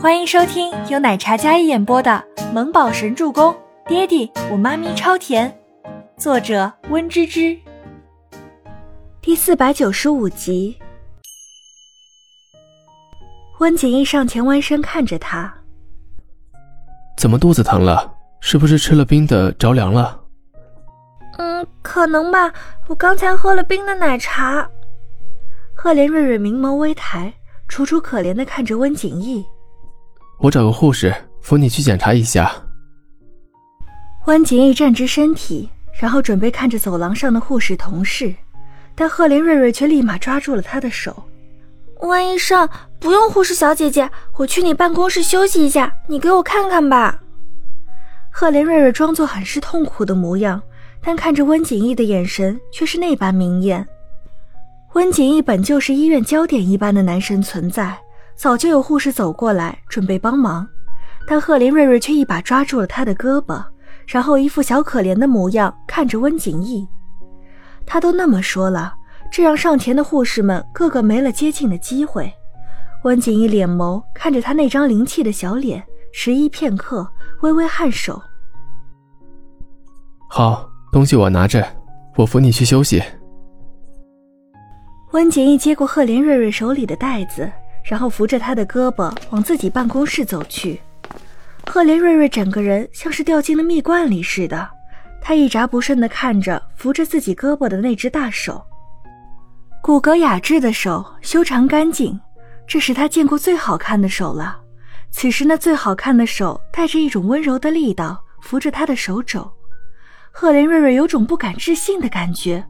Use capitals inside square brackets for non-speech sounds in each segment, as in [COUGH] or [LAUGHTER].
欢迎收听由奶茶嘉一演播的《萌宝神助攻》，爹地我妈咪超甜，作者温芝芝。第四百九十五集。温景逸上前弯身看着他，怎么肚子疼了？是不是吃了冰的着凉了？嗯，可能吧。我刚才喝了冰的奶茶。赫连瑞瑞明眸微抬，楚楚可怜的看着温景逸。我找个护士扶你去检查一下。温景逸站直身体，然后准备看着走廊上的护士同事，但赫连瑞瑞却立马抓住了他的手。温医生，不用护士小姐姐，我去你办公室休息一下，你给我看看吧。赫连瑞瑞装作很是痛苦的模样，但看着温景逸的眼神却是那般明艳。温景逸本就是医院焦点一般的男神存在。早就有护士走过来准备帮忙，但赫连瑞瑞却一把抓住了他的胳膊，然后一副小可怜的模样看着温景逸。他都那么说了，这让上前的护士们个个没了接近的机会。温景逸脸眸看着他那张灵气的小脸，迟疑片刻，微微颔首：“好，东西我拿着，我扶你去休息。”温景逸接过赫连瑞瑞手里的袋子。然后扶着他的胳膊往自己办公室走去，赫连瑞瑞整个人像是掉进了蜜罐里似的，他一眨不顺地看着扶着自己胳膊的那只大手，骨骼雅致的手，修长干净，这是他见过最好看的手了。此时那最好看的手带着一种温柔的力道扶着他的手肘，赫连瑞瑞有种不敢置信的感觉。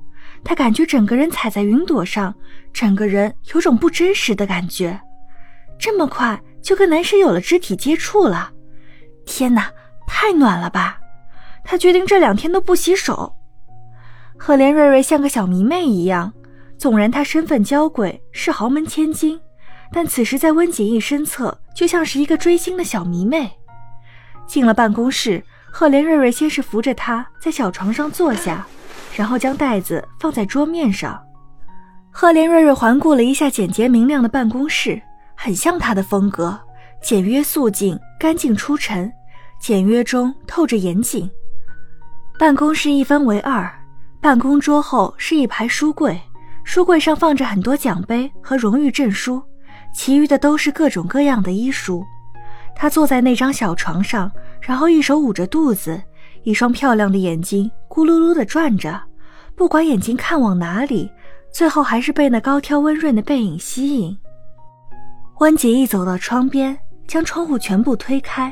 他感觉整个人踩在云朵上，整个人有种不真实的感觉。这么快就跟男神有了肢体接触了，天哪，太暖了吧！他决定这两天都不洗手。赫连瑞瑞像个小迷妹一样，纵然她身份娇贵，是豪门千金，但此时在温景逸身侧，就像是一个追星的小迷妹。进了办公室，赫连瑞瑞先是扶着他在小床上坐下。然后将袋子放在桌面上，赫连瑞瑞环顾了一下简洁明亮的办公室，很像他的风格，简约素净，干净出尘，简约中透着严谨。办公室一分为二，办公桌后是一排书柜，书柜上放着很多奖杯和荣誉证书，其余的都是各种各样的医书。他坐在那张小床上，然后一手捂着肚子。一双漂亮的眼睛咕噜噜地转着，不管眼睛看往哪里，最后还是被那高挑温润的背影吸引。温景逸走到窗边，将窗户全部推开，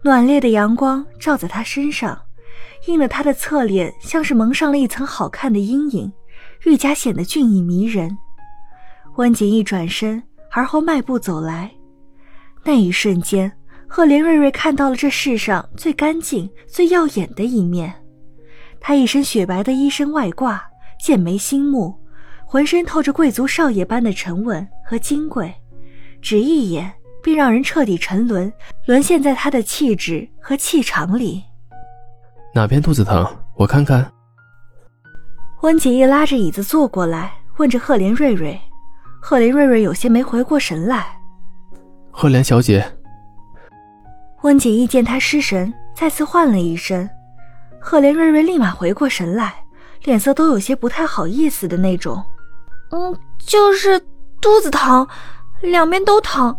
暖冽的阳光照在他身上，映得他的侧脸像是蒙上了一层好看的阴影，愈加显得俊逸迷人。温景逸转身，而后迈步走来，那一瞬间。赫连瑞瑞看到了这世上最干净、最耀眼的一面。他一身雪白的衣身外挂，剑眉星目，浑身透着贵族少爷般的沉稳和金贵，只一眼便让人彻底沉沦，沦陷在他的气质和气场里。哪边肚子疼？我看看。温景逸拉着椅子坐过来，问着赫连瑞瑞。赫连瑞瑞有些没回过神来。赫连小姐。温景逸见他失神，再次唤了一声，赫连瑞瑞立马回过神来，脸色都有些不太好意思的那种。嗯，就是肚子疼，两边都疼。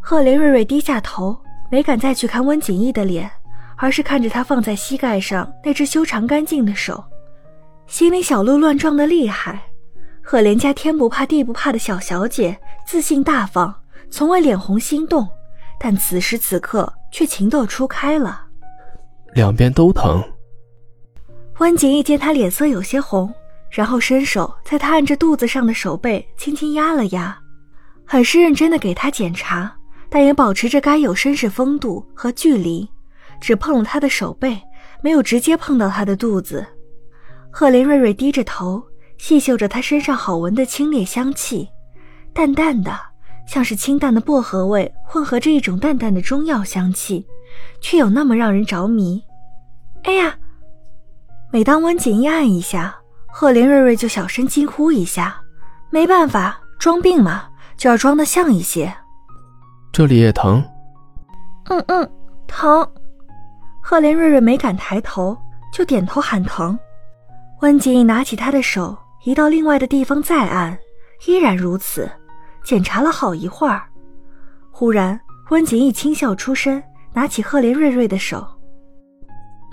赫连瑞瑞低下头，没敢再去看温景逸的脸，而是看着他放在膝盖上那只修长干净的手，心里小鹿乱撞的厉害。赫连家天不怕地不怕的小小姐，自信大方，从未脸红心动。但此时此刻却情窦初开了，两边都疼。温景逸见他脸色有些红，然后伸手在他按着肚子上的手背轻轻压了压，很是认真的给他检查，但也保持着该有绅士风度和距离，只碰了他的手背，没有直接碰到他的肚子。赫连瑞瑞低着头，细嗅着他身上好闻的清冽香气，淡淡的。像是清淡的薄荷味混合着一种淡淡的中药香气，却有那么让人着迷。哎呀！每当温景逸按一下，赫连瑞瑞就小声惊呼一下。没办法，装病嘛，就要装得像一些。这里也疼？嗯嗯，疼。赫连瑞瑞没敢抬头，就点头喊疼。温景逸拿起他的手，移到另外的地方再按，依然如此。检查了好一会儿，忽然温景逸轻笑出声，拿起赫连瑞瑞的手：“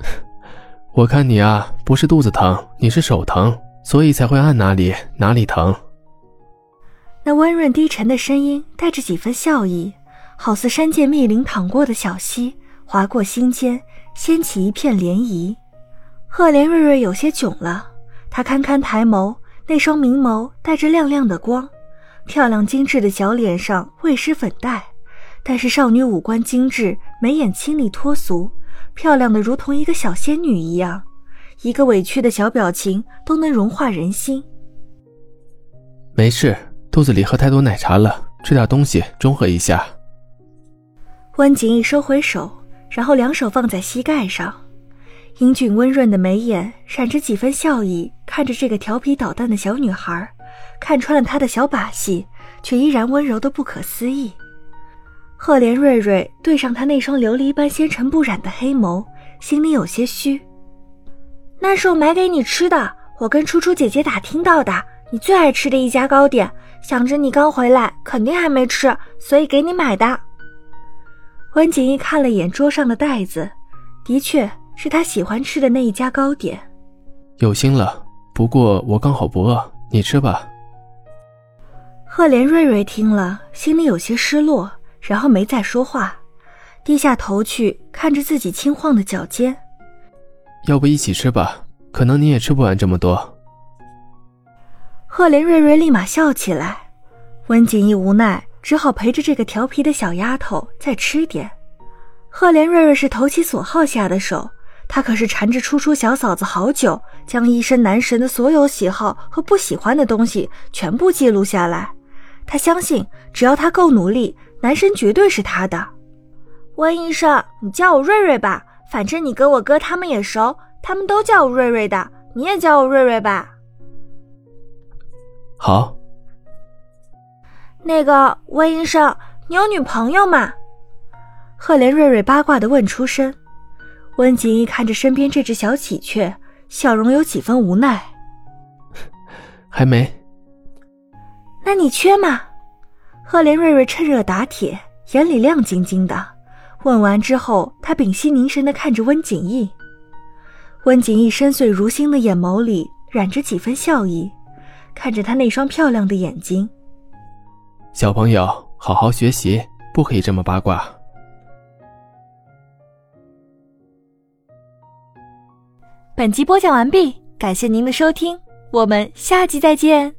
[LAUGHS] 我看你啊，不是肚子疼，你是手疼，所以才会按哪里哪里疼。”那温润低沉的声音带着几分笑意，好似山涧密林淌过的小溪，划过心间，掀起一片涟漪。赫连瑞瑞有些窘了，他堪堪抬眸，那双明眸带着亮亮的光，漂亮精致的小脸上未施粉黛，但是少女五官精致，眉眼清丽脱俗，漂亮的如同一个小仙女一样，一个委屈的小表情都能融化人心。没事。肚子里喝太多奶茶了，吃点东西中和一下。温景逸收回手，然后两手放在膝盖上，英俊温润的眉眼闪着几分笑意，看着这个调皮捣蛋的小女孩，看穿了她的小把戏，却依然温柔的不可思议。赫连瑞瑞对上他那双琉璃般纤尘不染的黑眸，心里有些虚。那是我买给你吃的，我跟初初姐姐打听到的，你最爱吃的一家糕点。想着你刚回来，肯定还没吃，所以给你买的。温景逸看了眼桌上的袋子，的确是他喜欢吃的那一家糕点。有心了，不过我刚好不饿，你吃吧。赫连瑞瑞听了，心里有些失落，然后没再说话，低下头去看着自己轻晃的脚尖。要不一起吃吧，可能你也吃不完这么多。赫连瑞瑞立马笑起来，温景逸无奈，只好陪着这个调皮的小丫头再吃点。赫连瑞瑞是投其所好下的手，他可是缠着初初小嫂子好久，将一身男神的所有喜好和不喜欢的东西全部记录下来。他相信，只要他够努力，男神绝对是他的。温医生，你叫我瑞瑞吧，反正你跟我哥他们也熟，他们都叫我瑞瑞的，你也叫我瑞瑞吧。好，那个温医生，你有女朋友吗？赫连瑞瑞八卦的问出声。温景逸看着身边这只小喜鹊，笑容有几分无奈。还没。那你缺吗？赫连瑞瑞趁热打铁，眼里亮晶晶的。问完之后，他屏息凝神的看着温景逸。温景逸深邃如星的眼眸里染着几分笑意。看着他那双漂亮的眼睛，小朋友，好好学习，不可以这么八卦。本集播讲完毕，感谢您的收听，我们下集再见。